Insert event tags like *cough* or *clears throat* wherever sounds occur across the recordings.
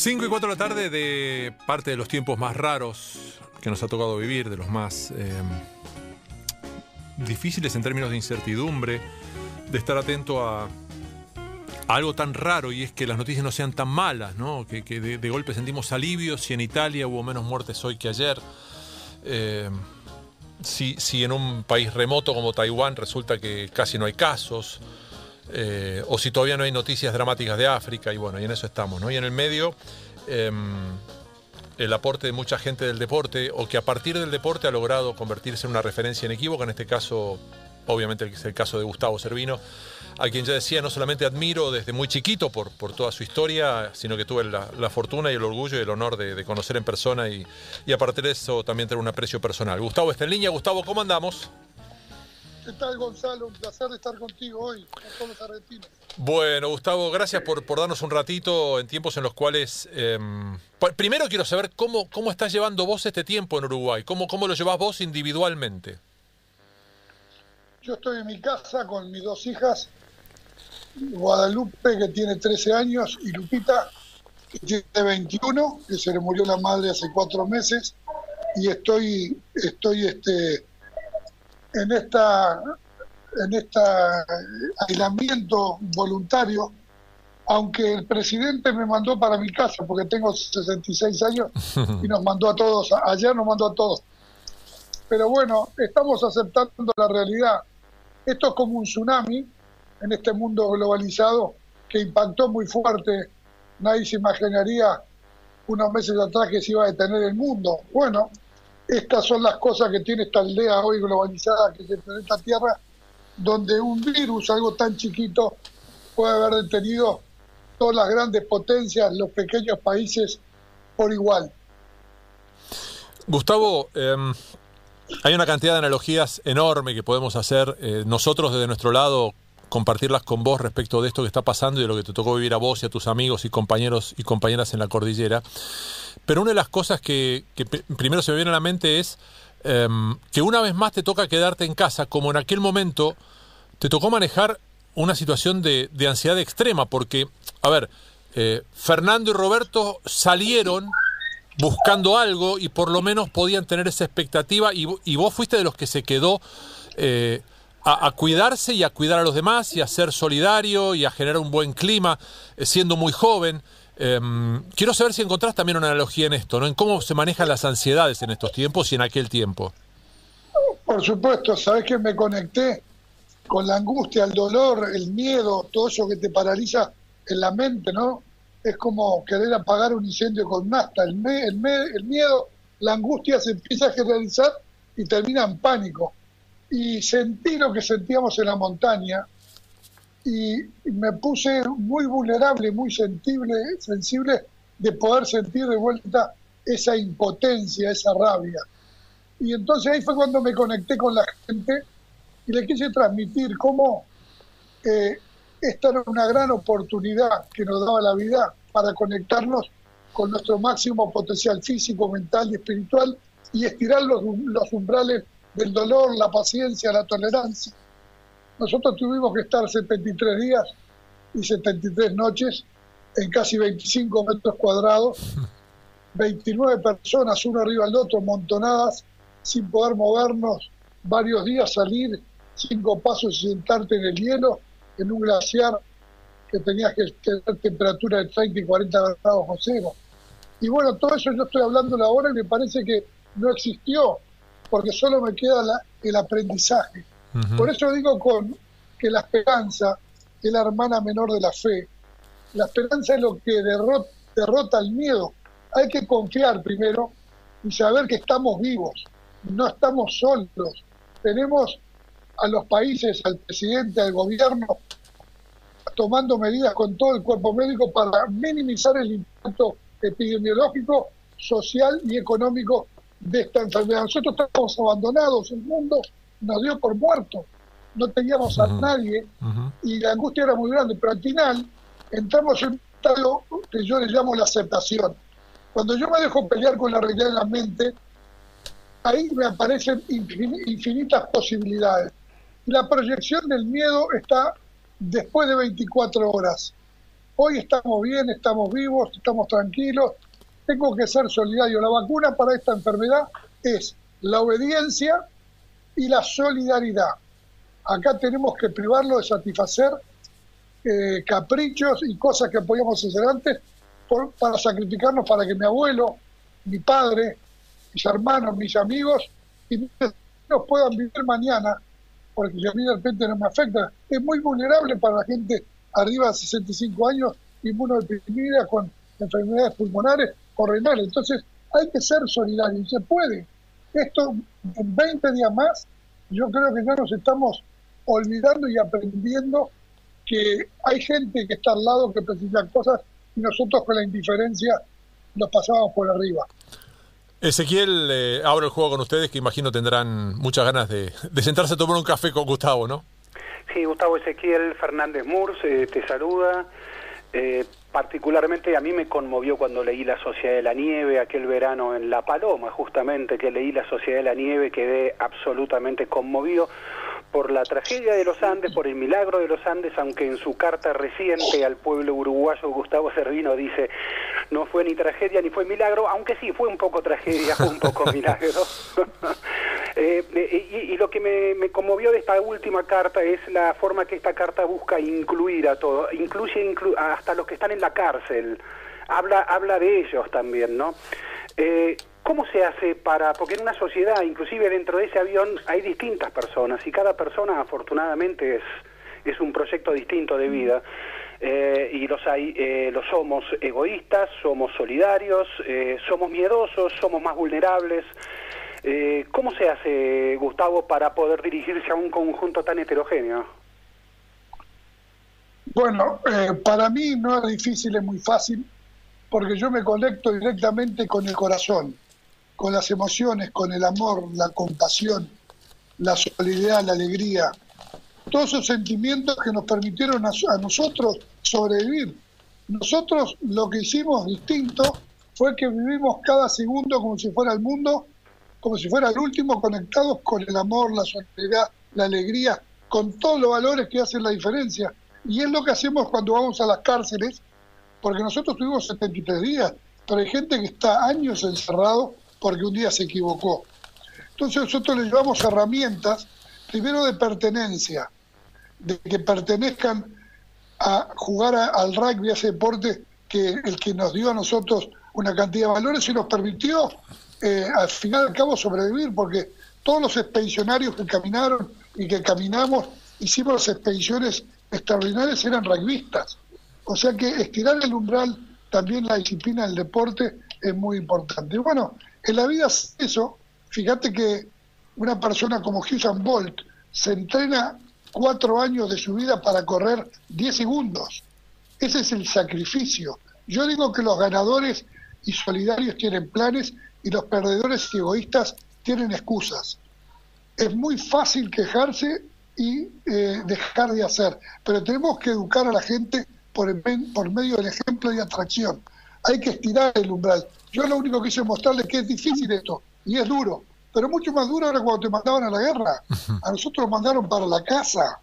5 y 4 de la tarde de parte de los tiempos más raros que nos ha tocado vivir, de los más eh, difíciles en términos de incertidumbre, de estar atento a, algo tan raro y es que las noticias no sean tan malas, ¿no? que, de, golpe sentimos alivio si en Italia hubo menos muertes hoy que ayer. Eh, si, si en un país remoto como Taiwán resulta que casi no hay casos, eh, o si todavía no hay noticias dramáticas de África, y bueno, y en eso estamos. Y en el medio, eh, el aporte de mucha gente del deporte, o que a partir del deporte ha logrado convertirse en una referencia inequívoca, en este caso, obviamente es el caso de Gustavo Servino, a quien ya decía, no solamente admiro desde muy chiquito por, por toda su historia, sino que tuve la, la fortuna y el orgullo y el honor de, de conocer en persona y, y, a partir de eso también tener un aprecio personal. Gustavo está en línea. Gustavo, ¿cómo andamos? ¿Qué tal, Gonzalo? Un placer estar contigo hoy, con todos los argentinos. Bueno, Gustavo, gracias por, por darnos un ratito en tiempos en los cuales... Eh, primero quiero saber cómo, cómo estás llevando vos este tiempo en Uruguay, cómo, cómo lo llevas vos individualmente. Yo estoy en mi casa con mis dos hijas, Guadalupe, que tiene 13 años, y Lupita, que tiene 21, que se le murió la madre hace cuatro meses, y estoy, estoy este, en esta en este aislamiento voluntario, aunque el presidente me mandó para mi casa, porque tengo 66 años, y nos mandó a todos, ayer nos mandó a todos. Pero bueno, estamos aceptando la realidad. Esto es como un tsunami en este mundo globalizado que impactó muy fuerte. Nadie se imaginaría unos meses atrás que se iba a detener el mundo. Bueno, estas son las cosas que tiene esta aldea hoy globalizada que es el planeta Tierra, donde un virus, algo tan chiquito, puede haber detenido todas las grandes potencias, los pequeños países por igual. Gustavo, eh, hay una cantidad de analogías enorme que podemos hacer eh, nosotros desde nuestro lado compartirlas con vos respecto de esto que está pasando y de lo que te tocó vivir a vos y a tus amigos y compañeros y compañeras en la cordillera. Pero una de las cosas que, primero se me viene a la mente es eh, que una vez más te toca quedarte en casa, como en aquel momento te tocó manejar una situación de, ansiedad extrema, porque, a ver, eh, Fernando y Roberto salieron buscando algo y por lo menos podían tener esa expectativa y, y vos fuiste de los que se quedó eh, a, a, cuidarse y a cuidar a los demás y a ser solidario y a generar un buen clima, eh, siendo muy joven. Eh, quiero saber si encontrás también una analogía en esto, ¿no? En cómo se manejan las ansiedades en estos tiempos y en aquel tiempo. Por supuesto, sabes que me conecté con la angustia, el dolor, el miedo, todo eso que te paraliza en la mente, ¿no? Es como querer apagar un incendio con nafta. El, el, me, el miedo, la angustia se empieza a generalizar y termina en pánico y sentí lo que sentíamos en la montaña y me puse muy vulnerable, muy sensible, sensible de poder sentir de vuelta esa impotencia, esa rabia. Y entonces ahí fue cuando me conecté con la gente y le quise transmitir cómo eh, esta era una gran oportunidad que nos daba la vida para conectarnos con nuestro máximo potencial físico, mental y espiritual y estirar los, los umbrales del dolor, la paciencia, la tolerancia. Nosotros tuvimos que estar 73 días y 73 noches en casi 25 metros cuadrados, *laughs* 29 personas, uno arriba del otro, montonadas, sin poder movernos, varios días salir, cinco pasos y sentarte en el hielo, en un glaciar que tenías que tener temperatura de 30 y 40 grados bajo cero. Y bueno, todo eso yo estoy hablando ahora y me parece que no existió porque solo me queda la, el aprendizaje. Por eso digo con que la esperanza es la hermana menor de la fe. La esperanza es lo que derrota, derrota el miedo. Hay que confiar primero y saber que estamos vivos, no estamos solos. Tenemos a los países, al presidente, al gobierno, tomando medidas con todo el cuerpo médico para minimizar el impacto epidemiológico, social y económico de esta enfermedad. Nosotros estamos abandonados, el mundo nos dio por muertos, no teníamos a uh -huh. nadie uh -huh. y la angustia era muy grande, pero al final entramos en un estado que yo le llamo la aceptación. Cuando yo me dejo pelear con la realidad en la mente, ahí me aparecen infinitas posibilidades. La proyección del miedo está después de 24 horas. Hoy estamos bien, estamos vivos, estamos tranquilos. Tengo que ser solidario. La vacuna para esta enfermedad es la obediencia y la solidaridad. Acá tenemos que privarlo de satisfacer eh, caprichos y cosas que podíamos hacer antes para sacrificarnos para que mi abuelo, mi padre, mis hermanos, mis amigos y nos puedan vivir mañana, porque si a mí de repente no me afecta, es muy vulnerable para la gente arriba de 65 años, inmunodeprimida, con enfermedades pulmonares o renales. Entonces, hay que ser solidario y se puede. Esto en 20 días más, yo creo que ya nos estamos olvidando y aprendiendo que hay gente que está al lado que precisa cosas y nosotros con la indiferencia nos pasábamos por arriba. Ezequiel, eh, abro el juego con ustedes que imagino tendrán muchas ganas de, sentarse a tomar un café con Gustavo, ¿no? Sí, Gustavo Ezequiel Fernández Murs eh, te saluda. Eh, particularmente a mí me conmovió cuando leí La Sociedad de la Nieve, aquel verano en La Paloma, justamente que leí La Sociedad de la Nieve, quedé absolutamente conmovido por la tragedia de los Andes, por el milagro de los Andes, aunque en su carta reciente al pueblo uruguayo Gustavo Servino dice no fue ni tragedia ni fue milagro, aunque sí fue un poco tragedia, fue un poco *laughs* milagro. Eh, eh, y, lo que me, conmovió de esta última carta es la forma que esta carta busca incluir a todo, incluye hasta los que están en la cárcel, habla, habla de ellos también, ¿no? Eh, ¿Cómo se hace para, porque en una sociedad, inclusive dentro de ese avión, hay distintas personas y cada persona afortunadamente es, es un proyecto distinto de vida? Eh, y los hay, eh, los somos egoístas, somos solidarios, eh, somos miedosos, somos más vulnerables. ¿Cómo se hace, Gustavo, para poder dirigirse a un conjunto tan heterogéneo? Bueno, para mí no es difícil, es muy fácil, porque yo me conecto directamente con el corazón con las emociones, con el amor, la compasión, la solidaridad, la alegría, todos esos sentimientos que nos permitieron a, nosotros sobrevivir. Nosotros lo que hicimos distinto fue que vivimos cada segundo como si fuera el mundo, como si fuera el último, conectados con el amor, la solidaridad, la alegría, con todos los valores que hacen la diferencia. Y es lo que hacemos cuando vamos a las cárceles, porque nosotros tuvimos 73 días, pero hay gente que está años encerrado porque un día se equivocó. Entonces nosotros le llevamos herramientas, primero de pertenencia, de que pertenezcan a jugar al rugby, a ese deporte que el que nos dio a nosotros una cantidad de valores y nos permitió eh, al final al cabo sobrevivir, porque todos los expedicionarios que caminaron y que caminamos, hicimos las expediciones extraordinarias, eran rugbyistas. O sea que estirar el umbral, también la disciplina del deporte, es muy importante. Bueno, en la vida es eso. Fíjate que una persona como Usain Bolt se entrena cuatro años de su vida para correr diez segundos. Ese es el sacrificio. Yo digo que los ganadores y solidarios tienen planes y los perdedores y egoístas tienen excusas. Es muy fácil quejarse y eh, dejar de hacer, pero tenemos que educar a la gente por, por medio del ejemplo y atracción. Hay que estirar el umbral. Yo lo único que hice mostrarles que es difícil esto, y es duro, pero mucho más duro era cuando te mandaban a la guerra. A nosotros nos mandaron para la casa.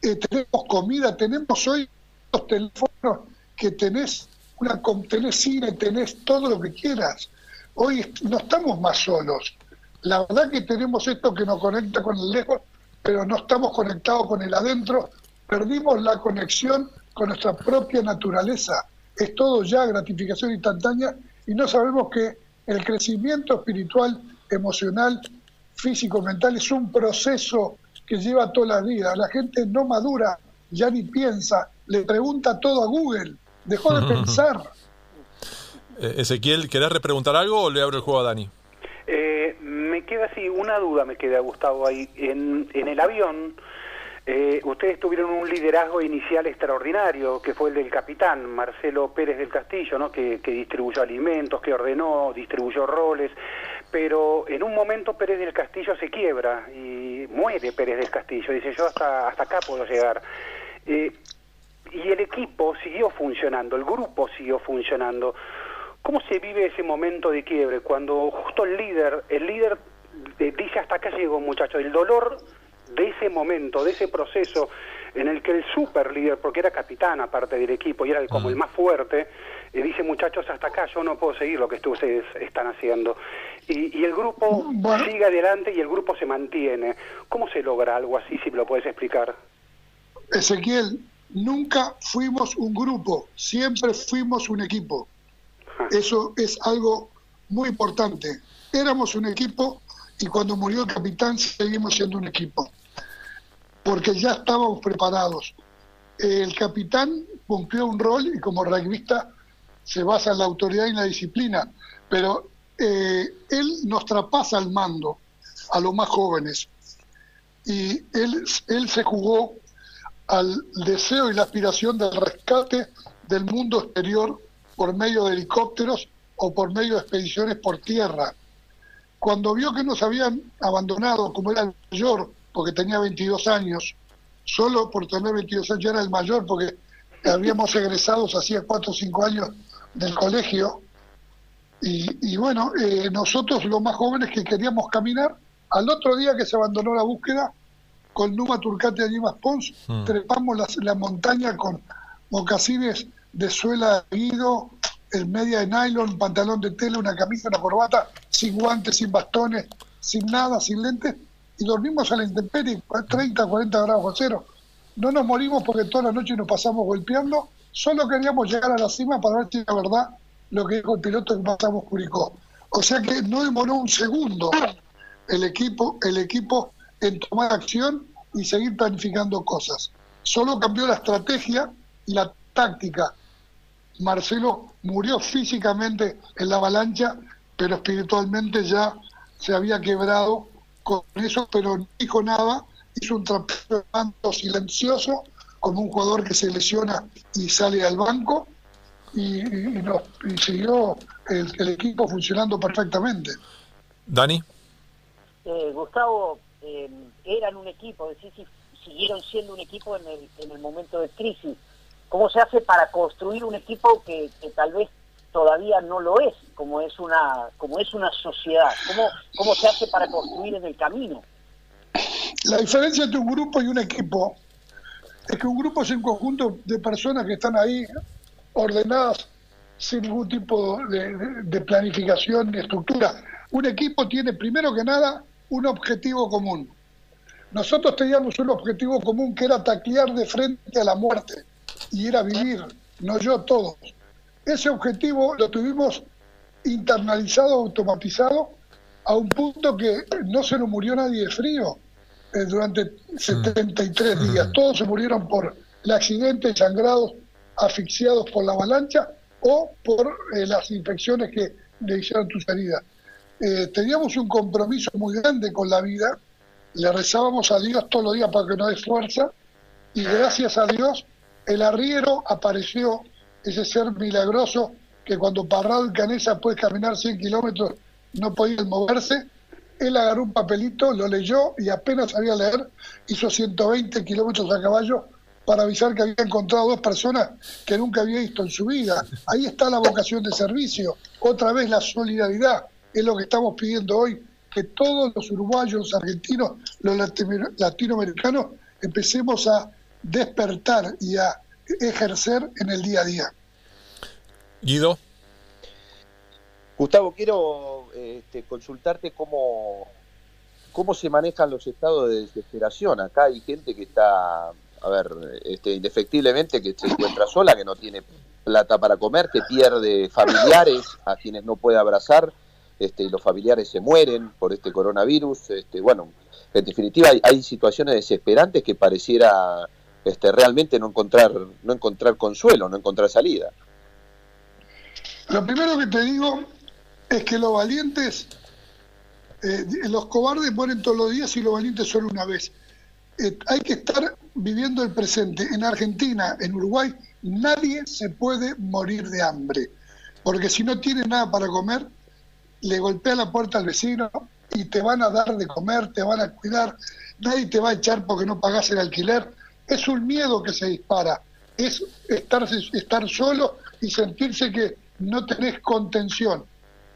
Eh, tenemos comida, tenemos hoy los teléfonos que tenés, una, tenés cine, tenés todo lo que quieras. Hoy no estamos más solos. La verdad que tenemos esto que nos conecta con el lejos, pero no estamos conectados con el adentro. Perdimos la conexión con nuestra propia naturaleza. Es todo ya gratificación instantánea y no sabemos que el crecimiento espiritual, emocional, físico, mental es un proceso que lleva toda la vida. La gente no madura, ya ni piensa, le pregunta todo a Google, dejó de *laughs* pensar. Eh, Ezequiel, ¿querés repreguntar algo o le abro el juego a Dani? Eh, me queda así, una duda me queda, Gustavo, ahí. En, en el avión eh, ustedes tuvieron un liderazgo inicial extraordinario, que fue el del capitán Marcelo Pérez del Castillo, ¿no? que, distribuyó alimentos, que ordenó, distribuyó roles, pero en un momento Pérez del Castillo se quiebra y muere Pérez del Castillo, dice yo hasta, hasta acá puedo llegar. Eh, y el equipo siguió funcionando, el grupo siguió funcionando. ¿Cómo se vive ese momento de quiebre cuando justo el líder, el líder eh, dice hasta acá llegó muchacho, el dolor de ese momento, de ese proceso en el que el super líder, porque era capitán aparte del equipo y era como el más fuerte, eh, dice muchachos, hasta acá yo no puedo seguir lo que ustedes están haciendo. Y, el grupo sigue adelante y el grupo se mantiene. ¿Cómo se logra algo así, si me lo puedes explicar? Ezequiel, nunca fuimos un grupo, siempre fuimos un equipo. Eso es algo muy importante. Éramos un equipo y cuando murió el capitán seguimos siendo un equipo, porque ya estábamos preparados. El capitán cumplió un rol y como rugbyista se basa en la autoridad y la disciplina, pero eh, él nos trapasa el mando a los más jóvenes y él, él se jugó al deseo y la aspiración del rescate del mundo exterior por medio de helicópteros o por medio de expediciones por tierra. Cuando vio que nos habían abandonado, como era el mayor, porque tenía 22 años, solo por tener 22 años ya era el mayor, porque habíamos *laughs* egresado hacía 4 o 5 años del colegio, y, bueno, eh, nosotros los más jóvenes que queríamos caminar, al otro día que se abandonó la búsqueda, con Numa Turcate y Dimas Pons, hmm. trepamos la, la, montaña con mocasines de suela de guido, el media de nylon, pantalón de tela, una camisa, una corbata, sin guantes, sin bastones, sin nada, sin lentes, y dormimos a la intemperie, 30, 40 grados a cero. No nos morimos porque toda la noche nos pasamos golpeando, solo queríamos llegar a la cima para ver si era verdad lo que dijo el piloto que pasamos Curicó. O sea que no demoró un segundo el equipo, el equipo en tomar acción y seguir planificando cosas. Solo cambió la estrategia y la táctica. Marcelo murió físicamente en la avalancha, pero espiritualmente ya se había quebrado con eso, pero no dijo nada, hizo un tratamiento silencioso, como un jugador que se lesiona y sale al banco, y, siguió el, equipo funcionando perfectamente. Dani. Eh, Gustavo, eh, eran un equipo, es decir, siguieron siendo un equipo en el, en el momento de crisis. ¿Cómo se hace para construir un equipo que, tal vez todavía no lo es, como es una, como es una sociedad? ¿Cómo, ¿Cómo se hace para construir en el camino? La diferencia entre un grupo y un equipo es que un grupo es un conjunto de personas que están ahí ordenadas sin ningún tipo de, de planificación ni estructura. Un equipo tiene primero que nada un objetivo común. Nosotros teníamos un objetivo común que era taclear de frente a la muerte y era vivir, no yo todos. Ese objetivo lo tuvimos internalizado, automatizado, a un punto que no se nos murió nadie de frío eh, durante 73 mm. días. Mm. Todos se murieron por el accidente, sangrados, asfixiados por la avalancha o por eh, las infecciones que le hicieron tus heridas. Eh, teníamos un compromiso muy grande con la vida, le rezábamos a Dios todos los días para que nos dé fuerza y gracias a Dios el arriero apareció, ese ser milagroso que cuando Parral Canesa puede caminar 100 kilómetros no podía moverse, él agarró un papelito, lo leyó y apenas sabía leer, hizo 120 kilómetros a caballo para avisar que había encontrado dos personas que nunca había visto en su vida. Ahí está la vocación de servicio, otra vez la solidaridad, es lo que estamos pidiendo hoy, que todos los uruguayos, argentinos, los latinoamericanos empecemos a despertar y a ejercer en el día a día. Guido. Gustavo, quiero este, consultarte cómo, cómo se manejan los estados de desesperación. Acá hay gente que está, a ver, este, indefectiblemente que se encuentra sola, que no tiene plata para comer, que pierde familiares a quienes no puede abrazar, este, y los familiares se mueren por este coronavirus. Este, bueno, en definitiva hay, hay situaciones desesperantes que pareciera este, realmente no encontrar, no encontrar consuelo, no encontrar salida. Lo primero que te digo es que los valientes, eh, los cobardes mueren todos los días y los valientes solo una vez. Eh, hay que estar viviendo el presente. En Argentina, en Uruguay, nadie se puede morir de hambre, porque si no tiene nada para comer, le golpea la puerta al vecino y te van a dar de comer, te van a cuidar, nadie te va a echar porque no pagas el alquiler es un miedo que se dispara, es estar, solo y sentirse que no tenés contención.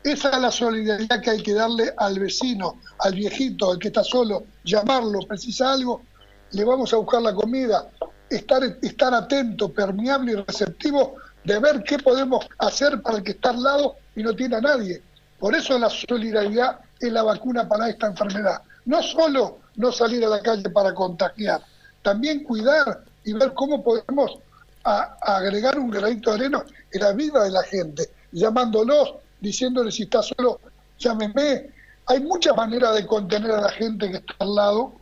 Esa es la solidaridad que hay que darle al vecino, al viejito, al que está solo, llamarlo, precisa algo, le vamos a buscar la comida, estar, estar atento, permeable y receptivo de ver qué podemos hacer para el que está al lado y no tiene a nadie. Por eso la solidaridad es la vacuna para esta enfermedad. No solo no salir a la calle para contagiar, también cuidar y ver cómo podemos agregar un granito de arena en la vida de la gente, llamándolos, diciéndoles si está solo, llámeme. Hay muchas maneras de contener a la gente que está al lado.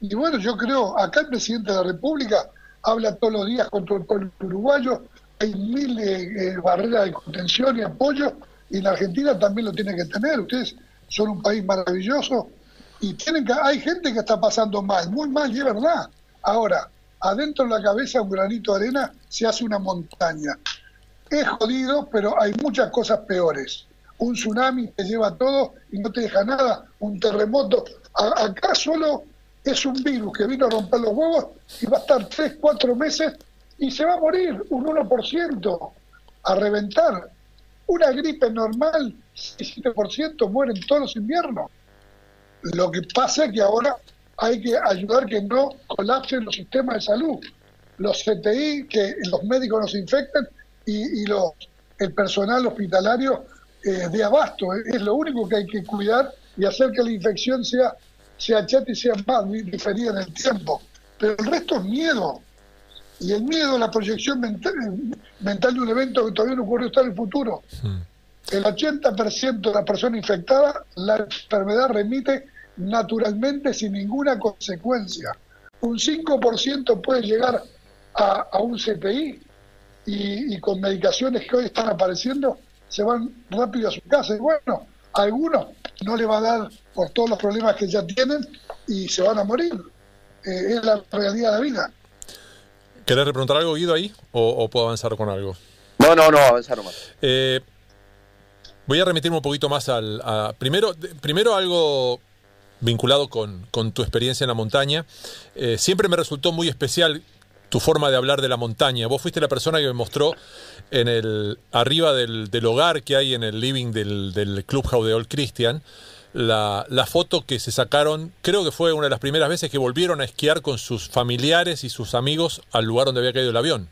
Y bueno, yo creo, acá el presidente de la República habla todos los días contra el pueblo uruguayo, hay mil eh, barreras de contención y apoyo, y en Argentina también lo tiene que tener. Ustedes son un país maravilloso y tienen que, hay gente que está pasando mal, muy mal, y es verdad. Ahora, adentro de la cabeza un granito de arena se hace una montaña. Es jodido, pero hay muchas cosas peores. Un tsunami te lleva todo y no te deja nada. Un terremoto. acá solo es un virus que vino a romper los huevos y va a estar 3, 4 meses y se va a morir un 1% a reventar. Una gripe normal, 7% mueren todos los inviernos. Lo que pasa es que ahora hay que ayudar que no colapsen los sistemas de salud. Los CTI, que los médicos nos infecten y, los, el personal hospitalario eh, de abasto. Es lo único que hay que cuidar y hacer que la infección sea, sea chata y sea más diferida en el tiempo. Pero el resto es miedo. Y el miedo es la proyección mental, mental de un evento que todavía no ocurrió está en el futuro. El 80% de las personas infectadas, la enfermedad remite naturalmente sin ninguna consecuencia. Un 5% puede llegar a, un CPI y, con medicaciones que hoy están apareciendo se van rápido a su casa. Y bueno, a algunos no le va a dar por todos los problemas que ya tienen y se van a morir. Eh, es la realidad de la vida. ¿Querés repreguntar algo, Guido, ahí? ¿O, puedo avanzar con algo? No, no, no, avanzar nomás. Eh, voy a remitirme un poquito más al. primero, primero algo vinculado con, tu experiencia en la montaña. Eh, siempre me resultó muy especial tu forma de hablar de la montaña. Vos fuiste la persona que me mostró en el arriba del, hogar que hay en el living del, del Clubhouse de Old Christian. La, foto que se sacaron, creo que fue una de las primeras veces que volvieron a esquiar con sus familiares y sus amigos al lugar donde había caído el avión.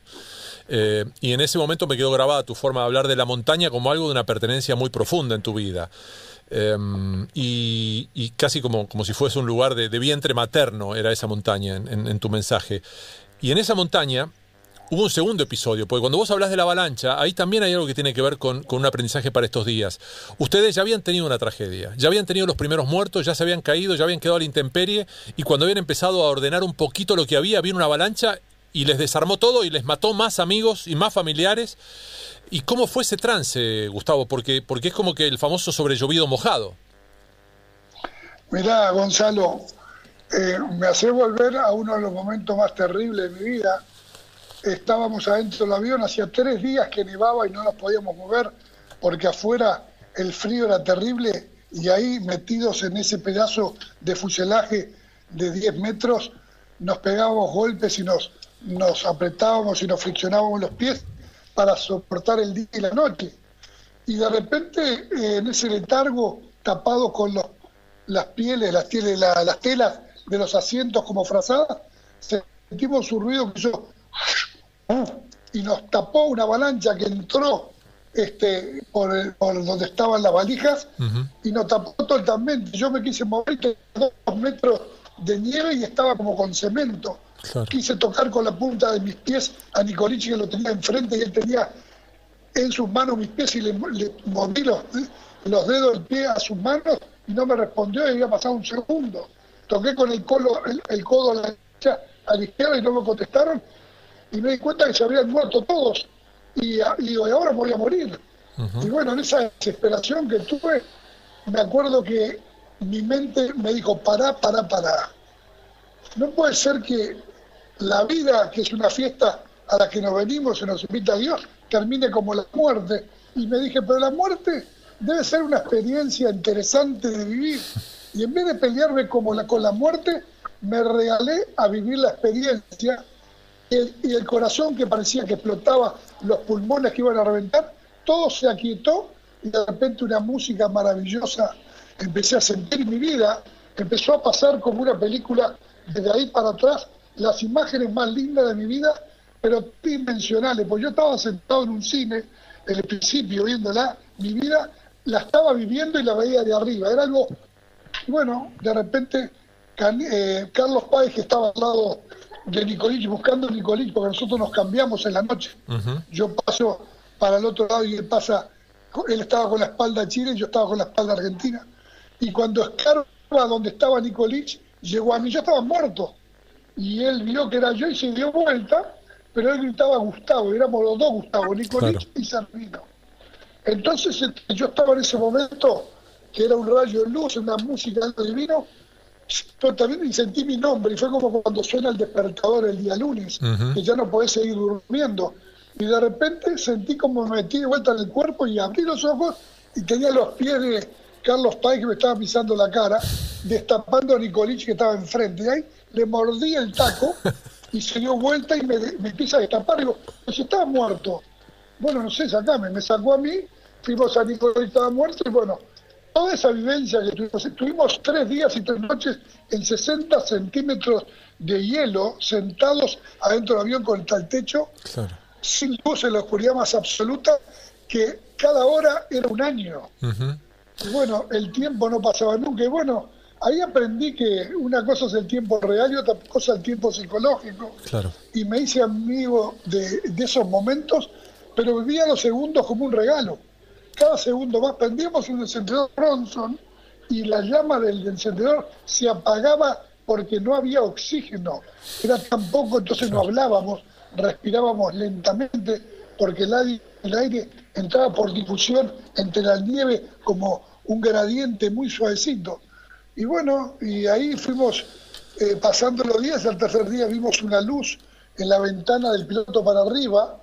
Eh, y en ese momento me quedó grabada tu forma de hablar de la montaña como algo de una pertenencia muy profunda en tu vida. Em, y, casi como, como si fuese un lugar de, vientre materno era esa montaña en, tu mensaje. Y en esa montaña hubo un segundo episodio, porque cuando vos hablas de la avalancha, ahí también hay algo que tiene que ver con, un aprendizaje para estos días. Ustedes ya habían tenido una tragedia, ya habían tenido los primeros muertos, ya se habían caído, ya habían quedado a la intemperie, y cuando habían empezado a ordenar un poquito lo que había, vino una avalancha y les desarmó todo y les mató más amigos y más familiares. ¿Y cómo fue ese trance, Gustavo? Porque, porque es como que el famoso sobrellovido mojado. Mirá, Gonzalo, eh, me hace volver a uno de los momentos más terribles de mi vida. Estábamos adentro del avión, hacía tres días que nevaba y no nos podíamos mover porque afuera el frío era terrible y ahí metidos en ese pedazo de fuselaje de 10 metros nos pegábamos golpes y nos, nos apretábamos y nos friccionábamos los pies para soportar el día y la noche. Y de repente, eh, en ese letargo, tapado con los, las pieles, las, pieles las telas de los asientos como frazadas, sentimos un ruido que hizo y nos tapó una avalancha que entró este, por, donde estaban las valijas y nos tapó totalmente. Yo me quise mover dos metros de nieve y estaba como con cemento. Quise tocar con la punta de mis pies a Nicolichi que lo tenía enfrente y él tenía en sus manos mis pies y le, moví los, dedos del pie a sus manos y no me respondió y había pasado un segundo. Toqué con el, colo, el, codo a la, derecha, a la izquierda y no me contestaron y me di cuenta que se habían muerto todos y, digo, y ahora voy a morir. Y bueno, en esa desesperación que tuve, me acuerdo que mi mente me dijo, pará, pará, pará. No puede ser que la vida, que es una fiesta a la que nos venimos y nos invita a Dios, termine como la muerte. Y me dije, pero la muerte debe ser una experiencia interesante de vivir. Y en vez de pelearme como la, con la muerte, me regalé a vivir la experiencia y el corazón que parecía que explotaba, los pulmones que iban a reventar, todo se aquietó y de repente una música maravillosa empecé a sentir mi vida, empezó a pasar como una película desde ahí para atrás, las imágenes más lindas de mi vida, pero dimensionales, porque yo estaba sentado en un cine, en el principio viéndola, mi vida la estaba viviendo y la veía de arriba, era algo, bueno, de repente eh, Carlos Páez que estaba al lado de Nicolich, buscando a Nicolich, porque nosotros nos cambiamos en la noche, yo paso para el otro lado y él pasa, él estaba con la espalda Chile y yo estaba con la espalda Argentina, y cuando escarba donde estaba Nicolich, llegó a mí, yo estaba muerto, y él vio que era yo y se dio vuelta, pero él gritaba Gustavo, éramos los dos Gustavo, Nicolich y Servino. Entonces este, yo estaba en ese momento, que era un rayo de luz, una música divino, pero también sentí mi nombre, y fue como cuando suena el despertador el día lunes, que ya no podés seguir durmiendo. Y de repente sentí como me metí de vuelta en el cuerpo y abrí los ojos y tenía los pies de Carlos Pay que me estaba pisando la cara, destapando a Nicolich que estaba enfrente. Y ahí le mordí el taco y se dio vuelta y me, me empieza a destapar. Y digo, pues estaba muerto. Bueno, no sé, sacame. Me sacó a mí, fuimos a Nicolich, estaba muerto y bueno, toda esa vivencia que tuvimos, tuvimos tres días y tres noches en 60 centímetros de hielo, sentados adentro del avión con el techo, sin luz en la oscuridad más absoluta, que cada hora era un año. Bueno, el tiempo no pasaba nunca. Y bueno, ahí aprendí que una cosa es el tiempo real y otra cosa el tiempo psicológico. Y me hice amigo de, de esos momentos, pero vivía los segundos como un regalo cada segundo más prendíamos un encendedor Bronson y la llama del encendedor se apagaba porque no había oxígeno. Era tan poco, entonces no hablábamos, respirábamos lentamente porque el aire, el aire entraba por difusión entre la nieve como un gradiente muy suavecito. Y bueno, y ahí fuimos eh, pasando los días, al tercer día vimos una luz en la ventana del piloto para arriba,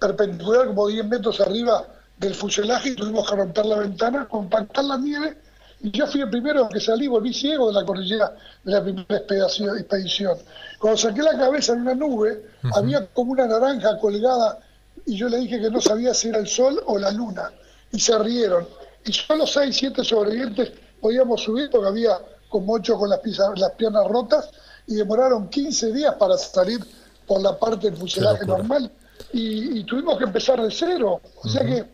perpendicular como 10 metros arriba del fuselaje y tuvimos que romper la ventana, compactar la nieve y yo fui el primero que salí, volví ciego de la cordillera de la primera expedición. Cuando saqué la cabeza en una nube, había como una naranja colgada y yo le dije que no sabía si era el sol o la luna. Y se rieron. Y solo seis, siete sobrevivientes podíamos subir porque había como ocho con las, las piernas rotas y demoraron 15 días para salir por la parte del fuselaje normal. Y, tuvimos que empezar de cero. O sea que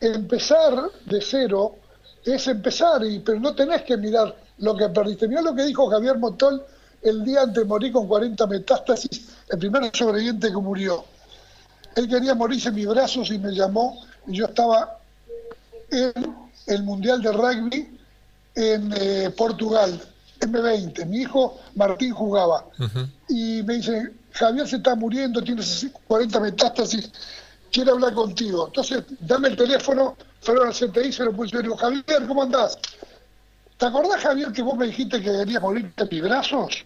empezar de cero es empezar, y, pero no tenés que mirar lo que perdiste. Mirá lo que dijo Javier Motol el día antes de morir con 40 metástasis, el primer sobreviviente que murió. Él quería morirse en mis brazos y me llamó, y yo estaba en el Mundial de Rugby en eh, Portugal, M20. Mi hijo Martín jugaba. Y me dice, Javier se está muriendo, tiene 40 metástasis, quiere hablar contigo. Entonces, dame el teléfono, fueron al CTI, se lo puse y digo, Javier, ¿cómo andás? ¿Te acordás, Javier, que vos me dijiste que querías morir en mis brazos?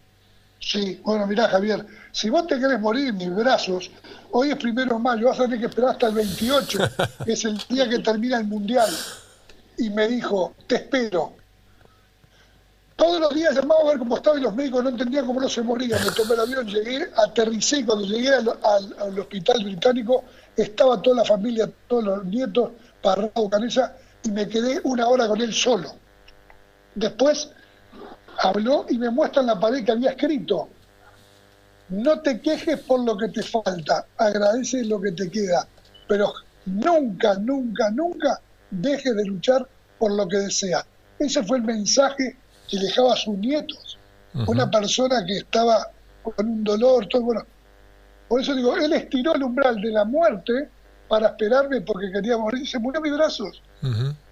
Sí, bueno, mirá, Javier, si vos te querés morir en mis brazos, hoy es primero de mayo, vas a tener que esperar hasta el 28, *laughs* que es el día que termina el Mundial. Y me dijo, te espero. Todos los días llamaba a ver cómo estaba y los médicos no entendían cómo no se moría. Me tomé el avión, llegué, aterricé y cuando llegué al, al hospital británico estaba toda la familia, todos los nietos, Parrado, Canesa, y me quedé una hora con él solo. Después habló y me muestra en la pared que había escrito, no te quejes por lo que te falta, agradece lo que te queda, pero nunca, nunca, nunca dejes de luchar por lo que deseas. Ese fue el mensaje que dejaba a sus nietos. Una persona que estaba con un dolor, todo bueno, por eso digo, él estiró el umbral de la muerte para esperarme porque quería morir y se murió a mis brazos.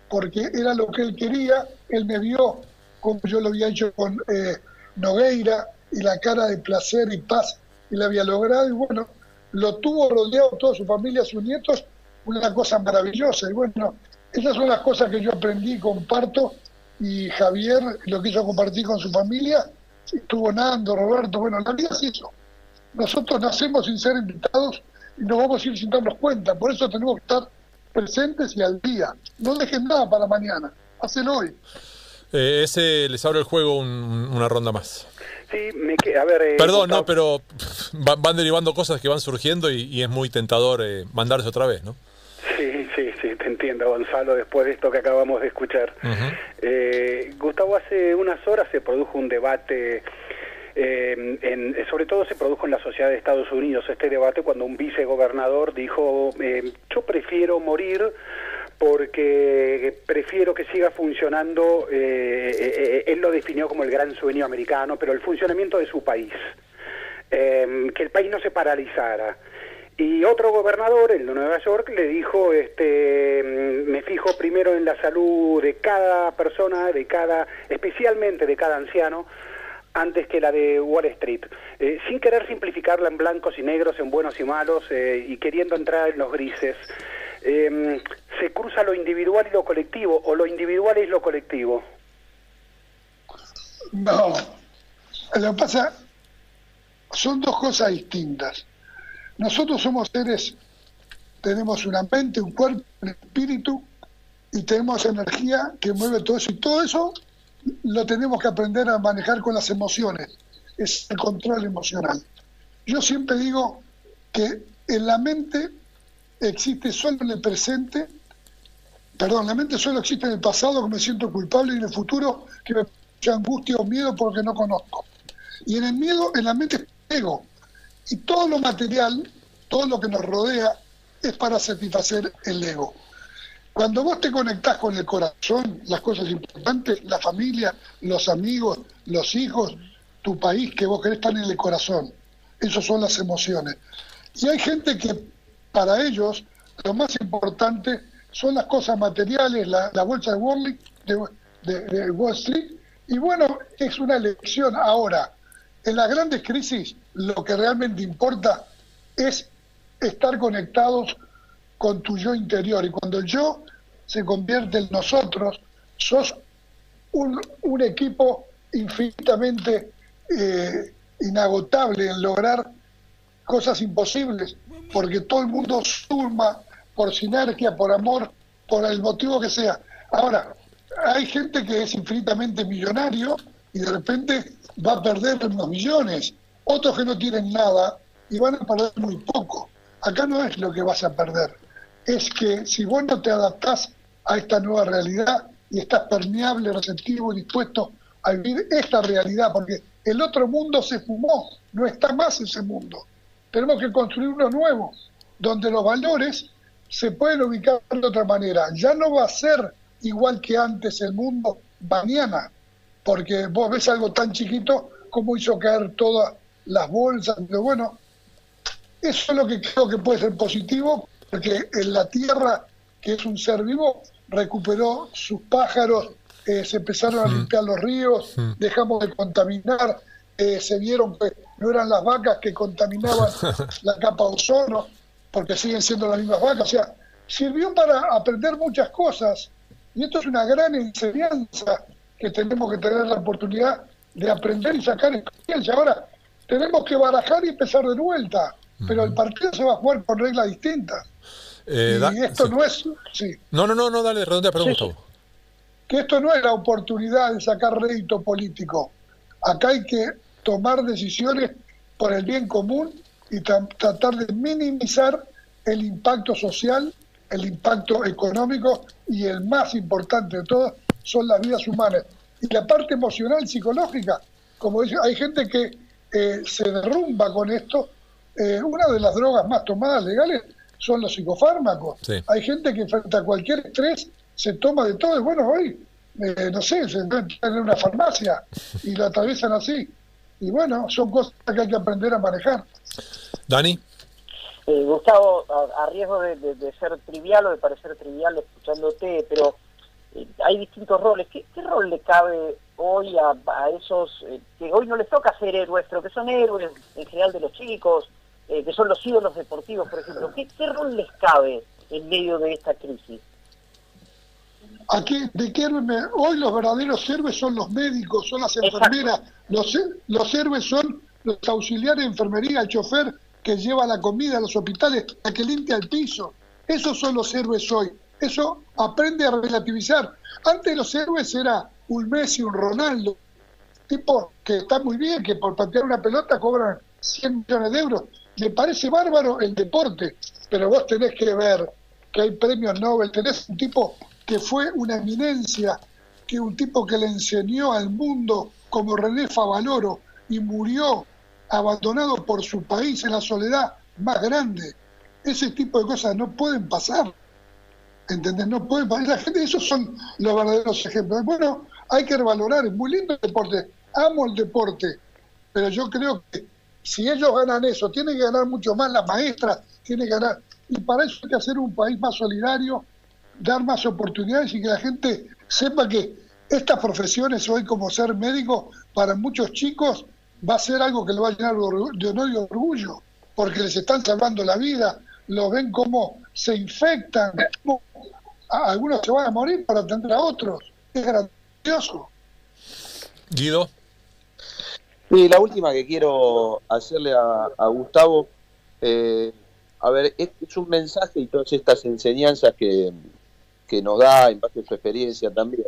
Porque era lo que él quería, él me vio como yo lo había hecho con eh, Nogueira y la cara de placer y paz y la había logrado y bueno, lo tuvo rodeado toda su familia, sus nietos, una cosa maravillosa. Y bueno, esas son las cosas que yo aprendí y comparto y Javier lo quiso compartir con su familia, estuvo Nando, Roberto, bueno, la vida es eso nosotros nacemos sin ser invitados y nos vamos a ir sin darnos cuenta. Por eso tenemos que estar presentes y al día. No dejen nada para mañana, hacelo hoy. Eh, ese les abre el juego una ronda más. Sí, me a ver, eh, Perdón, no, pero van, derivando cosas que van surgiendo y, es muy tentador eh, mandarse otra vez, ¿no? Sí, Sí, sí, te entiendo, Gonzalo, después de esto que acabamos de escuchar. Eh, Gustavo, hace unas horas se produjo un debate, eh, en, sobre todo se produjo en la sociedad de Estados Unidos este debate cuando un vicegobernador dijo, eh, yo prefiero morir porque prefiero que siga funcionando, él lo definió como el gran sueño americano, pero el funcionamiento de su país, que el país no se paralizara. Y otro gobernador, el de Nueva York, le dijo, este, mm, me fijo primero en la salud de cada persona, de cada, especialmente de cada anciano, antes que la de Wall Street, eh, sin querer simplificarla en blancos y negros, en buenos y malos, eh, y queriendo entrar en los grises. Em, se cruza lo individual y lo colectivo, o lo individual es lo colectivo. No, lo que pasa son dos cosas distintas. Nosotros somos seres, tenemos una mente, un cuerpo, un espíritu y tenemos energía que mueve todo eso. Y todo eso lo tenemos que aprender a manejar con las emociones. Es el control emocional. Yo siempre digo que en la mente existe solo en el presente, perdón, la mente solo existe en el pasado que me siento culpable y en el futuro que me angustia o miedo porque no conozco. Y en el miedo, en la mente es ego. Y todo lo material, todo lo que nos rodea, es para satisfacer el ego. Cuando vos te conectás con el corazón, las cosas importantes, la familia, los amigos, los hijos, tu país que vos querés estar en el corazón. Esas son las emociones. Y hay gente que para ellos lo más importante son las cosas materiales, la, bolsa de Wall, de, de Street. Y bueno, es una elección ahora. En las grandes crisis lo que realmente importa es estar conectados con tu yo interior. Y cuando el yo se convierte en nosotros, sos un, un equipo infinitamente eh, inagotable en lograr cosas imposibles, porque todo el mundo suma por sinergia, por amor, por el motivo que sea. Ahora, hay gente que es infinitamente millonario y de repente va a perder unos millones, otros que no tienen nada y van a perder muy poco. Acá no es lo que vas a perder, es que si vos no te adaptás a esta nueva realidad y estás permeable, receptivo dispuesto a vivir esta realidad, porque el otro mundo se fumó, no está más ese mundo. Tenemos que construir uno nuevo, donde los valores se pueden ubicar de otra manera. Ya no va a ser igual que antes el mundo mañana, porque vos ves algo tan chiquito como hizo caer todas las bolsas, pero bueno, eso es lo que creo que puede ser positivo, porque en la Tierra, que es un ser vivo, recuperó sus pájaros, eh, se empezaron a limpiar los ríos, dejamos de contaminar, eh, se vieron que no eran las vacas que contaminaban *laughs* la capa de ozono, porque siguen siendo las mismas vacas. O sea, sirvió para aprender muchas cosas. Y esto es una gran enseñanza que tenemos que tener la oportunidad de aprender y sacar experiencia. Ahora, tenemos que barajar y empezar de vuelta pero el partido se va a jugar con reglas distintas. Eh, y esto no es... Sí. No, no, no, no, dale, redondea, pregunta. Que esto no es la oportunidad de sacar rédito político. Acá hay que tomar decisiones por el bien común y tratar de minimizar el impacto social, el impacto económico y el más importante de todo son las vidas humanas. Y la parte emocional, psicológica, como dice, hay gente que eh, se derrumba con esto eh, una de las drogas más tomadas legales son los psicofármacos. Hay gente que frente a cualquier estrés se toma de todo. Y bueno, hoy, eh, no sé, se encuentran en una farmacia y lo atraviesan así. Y bueno, son cosas que hay que aprender a manejar. Dani. Eh, Gustavo, a, riesgo de, ser trivial o de parecer trivial escuchándote, pero hay distintos roles. ¿Qué, rol le cabe hoy a, a esos que hoy no les toca ser héroes, pero que son héroes en general de los chicos, eh, que son los ídolos deportivos, por ejemplo, ¿qué, rol les cabe en medio de esta crisis? Aquí, de qué hoy los verdaderos héroes son los médicos, son las enfermeras, los, los héroes son los auxiliares de enfermería, el chofer que lleva la comida a los hospitales, la que limpia el piso. Esos son los héroes hoy. Eso aprende a relativizar. Antes los héroes era un Messi, un Ronaldo, tipo que está muy bien, que por patear una pelota cobran 100 millones de euros. Me parece bárbaro el deporte, pero vos tenés que ver que hay premios Nobel, tenés un tipo que fue una eminencia, que un tipo que le enseñó al mundo como René Favaloro y murió abandonado por su país en la soledad más grande. Ese tipo de cosas no pueden pasar. ¿Entendés? No pueden pasar. La gente, esos son los verdaderos ejemplos. Bueno, hay que revalorar, es muy lindo el deporte. Amo el deporte, pero yo creo que si ellos ganan eso, tienen que ganar mucho más las maestras, tienen que ganar. Y para eso hay que hacer un país más solidario, dar más oportunidades y que la gente sepa que estas profesiones hoy, como ser médico, para muchos chicos va a ser algo que le va a llenar de honor y orgullo, porque les están salvando la vida, lo ven como se infectan, como algunos se van a morir para atender a otros. Es grandioso. Guido. Sí, la última que quiero hacerle a, Gustavo, eh, a ver, es, un mensaje y todas estas enseñanzas que, nos da en base a su experiencia también.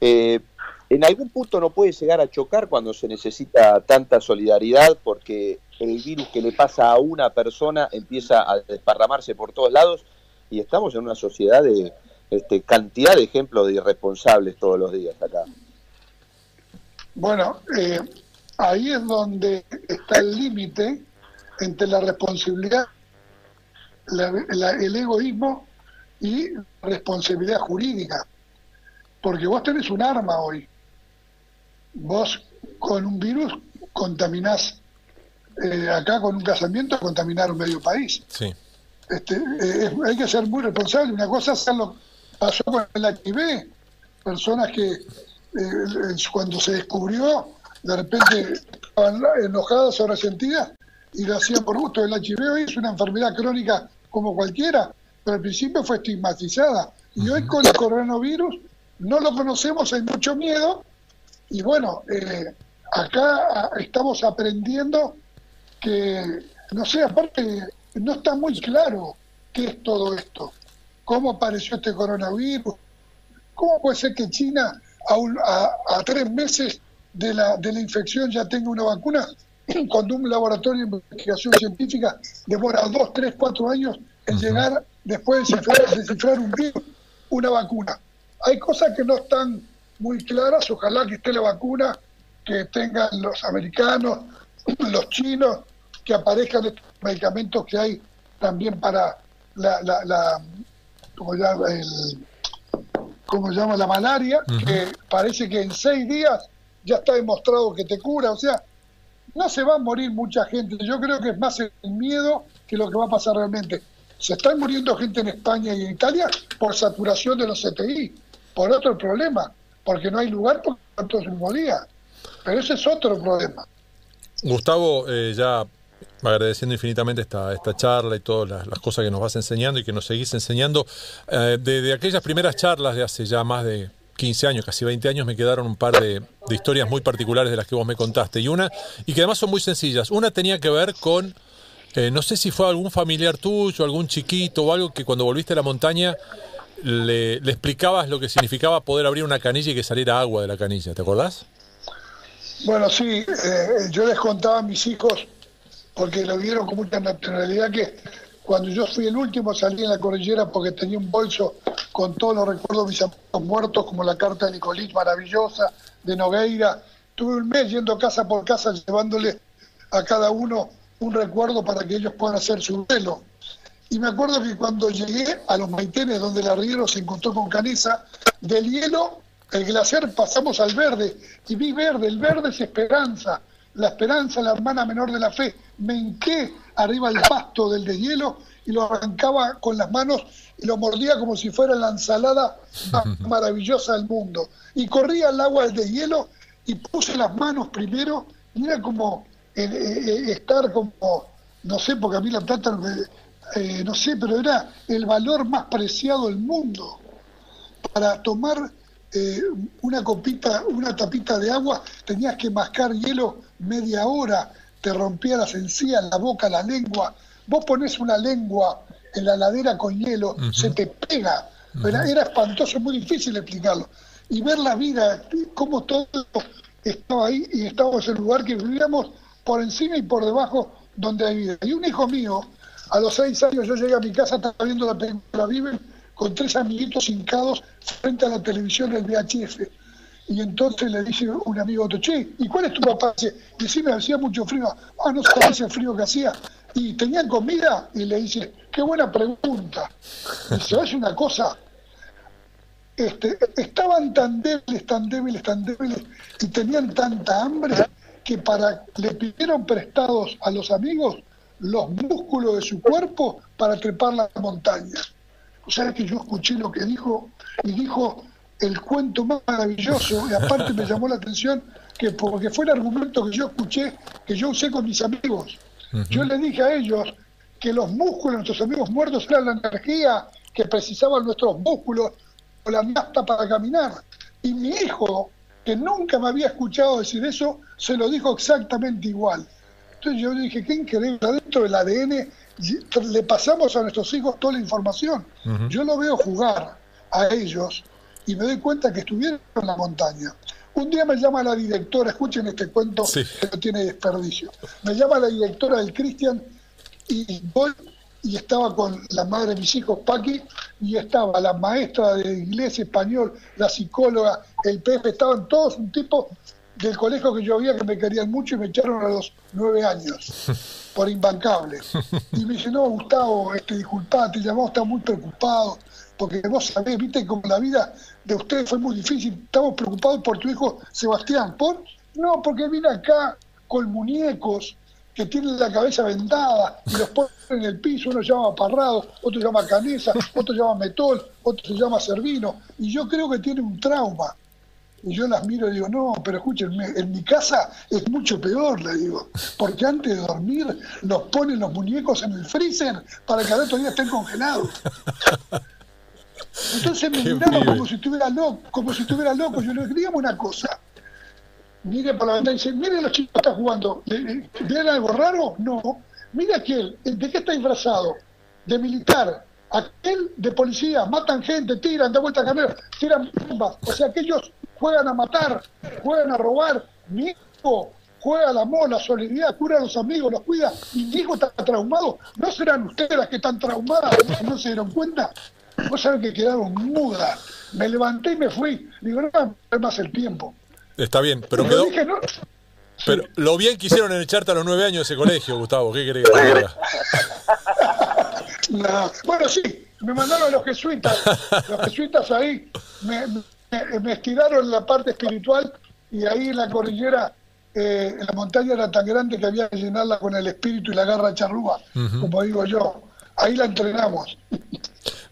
Eh, en algún punto no puede llegar a chocar cuando se necesita tanta solidaridad porque el virus que le pasa a una persona empieza a desparramarse por todos lados y estamos en una sociedad de este, cantidad de ejemplos de irresponsables todos los días acá. Bueno, eh, ahí es donde está el límite entre la responsabilidad, el egoísmo y responsabilidad jurídica. Porque vos tenés un arma hoy. Vos con un virus contaminás, eh, acá con un casamiento contaminar un medio país. Sí. Este, eh, hay que ser muy responsable. Una cosa es lo pasó con el HIV, personas que eh, cuando se descubrió de repente estaban enojadas o resentidas y lo hacían por gusto. El HIV hoy es una enfermedad crónica como cualquiera, pero al principio fue estigmatizada. Y hoy con el coronavirus no lo conocemos, hay mucho miedo. Y bueno, eh, acá estamos aprendiendo que, no sé, aparte no está muy claro qué es todo esto, cómo apareció este coronavirus, cómo puede ser que China a tres meses de la, de la infección ya tenga una vacuna, cuando un laboratorio de investigación científica demora dos, tres, cuatro años en llegar, después de descifrar, un virus, una vacuna. Hay cosas que no están muy claras, ojalá que esté la vacuna, que tengan los americanos, *clears throat* los chinos, que aparezcan estos medicamentos que hay también para la, la, la ¿cómo llama? El. La malaria, que parece que en seis días ya está demostrado que te cura, o sea, no se va a morir mucha gente, yo creo que es más el miedo que lo que va a pasar realmente. Se están muriendo gente en España y en Italia por saturación de los CTI, por otro problema, porque no hay lugar por tanto moría. Pero ese es otro problema. Gustavo, eh, ya agradeciendo infinitamente esta, esta charla y todas las, cosas que nos vas enseñando y que nos seguís enseñando, eh, de aquellas primeras charlas de hace ya más de 15 años, casi 20 años, me quedaron un par de, historias muy particulares de las que vos me contaste. Y una, y que además son muy sencillas. Una tenía que ver con, eh, no sé si fue algún familiar tuyo, algún chiquito o algo que cuando volviste a la montaña le, explicabas lo que significaba poder abrir una canilla y que saliera agua de la canilla. ¿Te acordás? Bueno, sí, eh, yo les contaba a mis hijos, porque lo vieron con mucha naturalidad, que cuando yo fui el último salí en la cordillera porque tenía un bolso con todos los recuerdos de mis amigos muertos, como la carta de Nicolís maravillosa, de Nogueira. Tuve un mes yendo casa por casa llevándole a cada uno un recuerdo para que ellos puedan hacer su velo. Y me acuerdo que cuando llegué a los Maitenes, donde el arriero se encontró con Canesa, del hielo, el glaciar pasamos al verde, y vi verde, el verde es esperanza, la esperanza, la hermana menor de la fe. Me hinqué arriba del pasto del deshielo y lo arrancaba con las manos y lo mordía como si fuera la ensalada más *laughs* maravillosa del mundo. Y corría al agua del deshielo y puse las manos primero y era como eh, eh, estar como, no sé, porque a mí la plata, eh, no sé, pero era el valor más preciado del mundo. Para tomar una copita, una tapita de agua, tenías que mascar hielo media hora, te rompía las encías, la boca, la lengua. Vos pones una lengua en la ladera con hielo, se te pega. era, era espantoso, muy difícil explicarlo. Y ver la vida, cómo todo estaba ahí y estábamos en el lugar que vivíamos por encima y por debajo donde hay vida. Y un hijo mío A los seis años yo llegué a mi casa, estaba viendo la película Viven con tres amiguitos hincados frente a la televisión del VHF. Y entonces le dice un amigo otro, che, ¿y cuál es tu papá? Sí, me hacía mucho frío. Ah, no sabes el frío que hacía. ¿Y tenían comida? Y le dice, qué buena pregunta. Se hace una cosa. Este, estaban tan débiles, tan débiles, tan débiles, y tenían tanta hambre que para le pidieron prestados a los amigos los músculos de su cuerpo para trepar la montaña. O sea que yo escuché lo que dijo y dijo el cuento más maravilloso y aparte me llamó la atención que porque fue el argumento que yo escuché, que yo usé con mis amigos. Yo le dije a ellos que los músculos de nuestros amigos muertos eran la energía que precisaban nuestros músculos o la nafta para caminar. Y mi hijo, que nunca me había escuchado decir eso, se lo dijo exactamente igual. Entonces yo dije, qué increíble, dentro del ADN le pasamos a nuestros hijos toda la información. Yo lo veo jugar a ellos y me doy cuenta que estuvieron en la montaña. Un día me llama la directora, escuchen este cuento que no tiene desperdicio. Me llama la directora del Cristian y voy y estaba con la madre de mis hijos, Paqui, y estaba la maestra de inglés español, la psicóloga, el PF, estaban todos un tipo del colegio que yo había que me querían mucho y me echaron a los nueve años *laughs* por imbancable. Y me dice, no, Gustavo, este, disculpate, llamamos, está muy preocupado, porque vos sabés, viste, como la vida de ustedes fue muy difícil, estamos preocupados por tu hijo Sebastián. ¿Por? No, porque vine acá con muñecos que tienen la cabeza vendada y los ponen en el piso, uno llama Parrado, otro llama Canesa, otro llama Metol, otro se llama Servino, y yo creo que tiene un trauma. Y yo las miro y digo, no, pero escúchenme, en mi casa es mucho peor, le digo, porque antes de dormir nos ponen los muñecos en el freezer para que al otro día estén congelados. Entonces me miraba como si estuviera loco, como si estuviera loco. Yo le digo, dígame una cosa. Mire por la ventana y dice, mire los chicos que están jugando. ¿Ven algo raro? No. Mire aquel, ¿de qué está disfrazado? De militar. Aquel de policía, matan gente, tiran, de vuelta a camiones, tiran bombas. O sea que ellos juegan a matar, juegan a robar. Mi hijo juega la mola, solidaridad, cura a los amigos, los cuida. Mi hijo está traumado. ¿No serán ustedes las que están traumadas? ¿No se dieron cuenta? Vos sabés que quedaron mudas. Me levanté y me fui. Digo, no va más el tiempo. Está bien, pero quedó... Pero lo bien que hicieron en echarte a los nueve años de ese colegio, Gustavo. ¿Qué querés que te diga? *laughs* no. Bueno, sí, me mandaron los jesuitas. Los jesuitas ahí me, me, estiraron la parte espiritual y ahí en la cordillera, eh, la montaña era tan grande que había que llenarla con el espíritu y la garra charrúa, como digo yo. Ahí la entrenamos.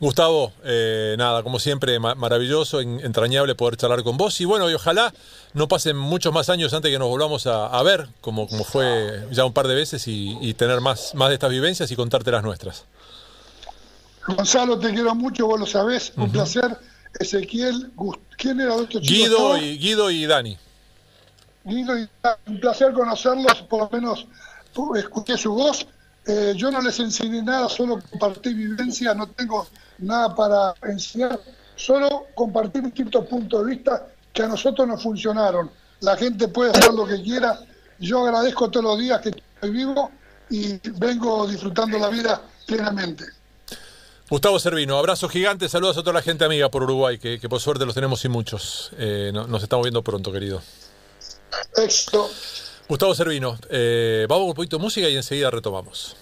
Gustavo, eh, nada, como siempre, maravilloso, entrañable poder charlar con vos. Y bueno, y ojalá no pasen muchos más años antes que nos volvamos a, ver, como, como fue ya un par de veces, y, tener más, más de estas vivencias y contarte las nuestras. Gonzalo, te quiero mucho, vos lo sabés, un placer. Ezequiel, ¿quién era otro chico? Guido y, Guido y Dani. Guido y Dani, un placer conocerlos, por lo menos escuché su voz. Eh, yo no les enseñé nada, solo compartí vivencia, no tengo nada para enseñar, solo compartir distintos puntos de vista que a nosotros nos funcionaron. La gente puede hacer lo que quiera. Yo agradezco todos los días que estoy vivo y vengo disfrutando la vida plenamente. Gustavo Servino, abrazo gigante, saludos a toda la gente amiga por Uruguay, que, por suerte los tenemos y muchos. Eh, nos estamos viendo pronto, querido. Éxito. Gustavo Servino, eh, vamos con un poquito de música y enseguida retomamos.